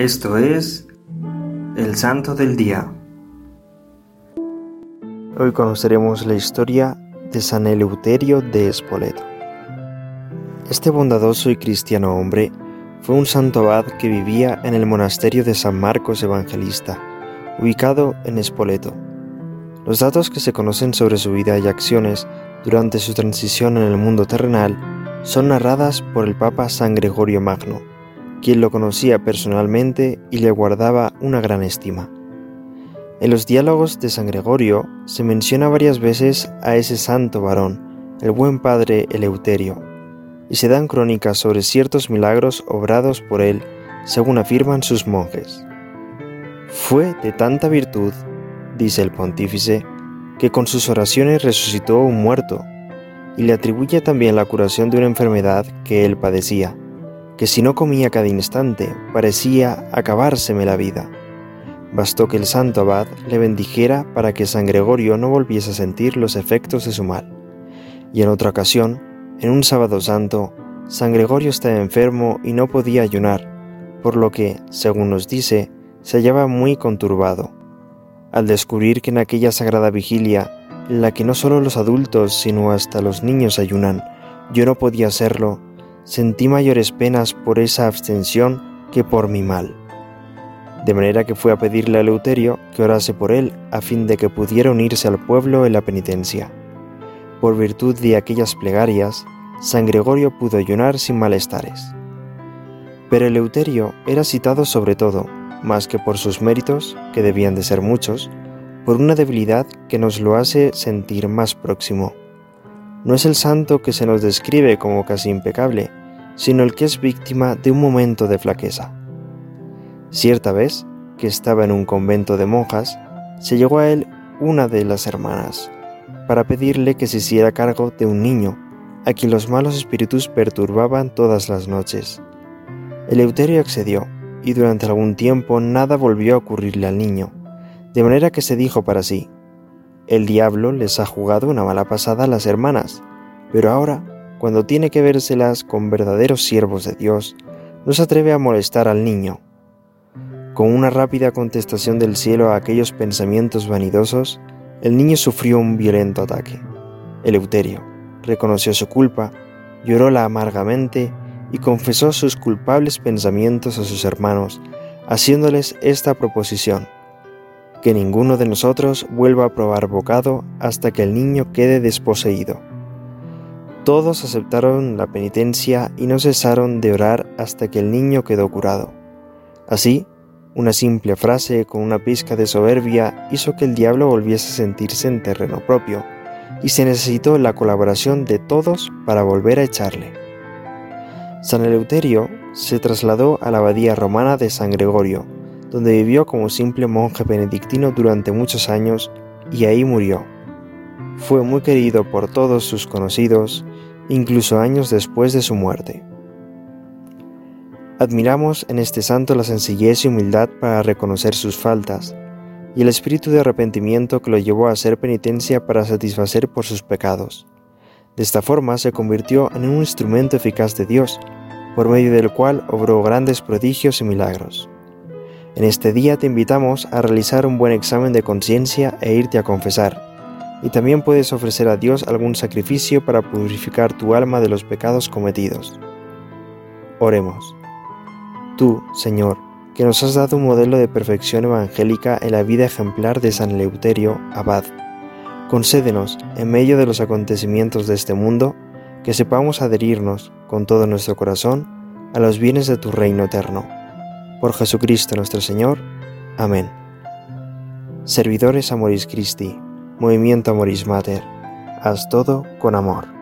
Esto es el Santo del Día. Hoy conoceremos la historia de San Eleuterio de Espoleto. Este bondadoso y cristiano hombre fue un santo abad que vivía en el monasterio de San Marcos Evangelista, ubicado en Espoleto. Los datos que se conocen sobre su vida y acciones durante su transición en el mundo terrenal son narradas por el Papa San Gregorio Magno quien lo conocía personalmente y le guardaba una gran estima. En los diálogos de San Gregorio se menciona varias veces a ese santo varón, el buen padre Eleuterio, y se dan crónicas sobre ciertos milagros obrados por él, según afirman sus monjes. Fue de tanta virtud, dice el pontífice, que con sus oraciones resucitó un muerto, y le atribuye también la curación de una enfermedad que él padecía que si no comía cada instante parecía acabárseme la vida. Bastó que el santo abad le bendijera para que San Gregorio no volviese a sentir los efectos de su mal. Y en otra ocasión, en un sábado santo, San Gregorio estaba enfermo y no podía ayunar, por lo que, según nos dice, se hallaba muy conturbado. Al descubrir que en aquella sagrada vigilia, en la que no solo los adultos, sino hasta los niños ayunan, yo no podía hacerlo, sentí mayores penas por esa abstención que por mi mal. De manera que fue a pedirle a Eleuterio que orase por él a fin de que pudiera unirse al pueblo en la penitencia. Por virtud de aquellas plegarias, San Gregorio pudo ayunar sin malestares. Pero Eleuterio era citado sobre todo, más que por sus méritos, que debían de ser muchos, por una debilidad que nos lo hace sentir más próximo no es el santo que se nos describe como casi impecable, sino el que es víctima de un momento de flaqueza. Cierta vez, que estaba en un convento de monjas, se llegó a él una de las hermanas, para pedirle que se hiciera cargo de un niño, a quien los malos espíritus perturbaban todas las noches. Eleuterio accedió, y durante algún tiempo nada volvió a ocurrirle al niño, de manera que se dijo para sí, el diablo les ha jugado una mala pasada a las hermanas, pero ahora, cuando tiene que vérselas con verdaderos siervos de Dios, no se atreve a molestar al niño. Con una rápida contestación del cielo a aquellos pensamientos vanidosos, el niño sufrió un violento ataque. Eleuterio reconoció su culpa, lloróla amargamente y confesó sus culpables pensamientos a sus hermanos, haciéndoles esta proposición que ninguno de nosotros vuelva a probar bocado hasta que el niño quede desposeído. Todos aceptaron la penitencia y no cesaron de orar hasta que el niño quedó curado. Así, una simple frase con una pizca de soberbia hizo que el diablo volviese a sentirse en terreno propio, y se necesitó la colaboración de todos para volver a echarle. San Eleuterio se trasladó a la abadía romana de San Gregorio, donde vivió como simple monje benedictino durante muchos años y ahí murió. Fue muy querido por todos sus conocidos, incluso años después de su muerte. Admiramos en este santo la sencillez y humildad para reconocer sus faltas, y el espíritu de arrepentimiento que lo llevó a hacer penitencia para satisfacer por sus pecados. De esta forma se convirtió en un instrumento eficaz de Dios, por medio del cual obró grandes prodigios y milagros. En este día te invitamos a realizar un buen examen de conciencia e irte a confesar. Y también puedes ofrecer a Dios algún sacrificio para purificar tu alma de los pecados cometidos. Oremos. Tú, Señor, que nos has dado un modelo de perfección evangélica en la vida ejemplar de San Leuterio, abad, concédenos, en medio de los acontecimientos de este mundo, que sepamos adherirnos con todo nuestro corazón a los bienes de tu reino eterno por Jesucristo nuestro Señor. Amén. Servidores Amoris Christi, Movimiento Amoris Mater, haz todo con amor.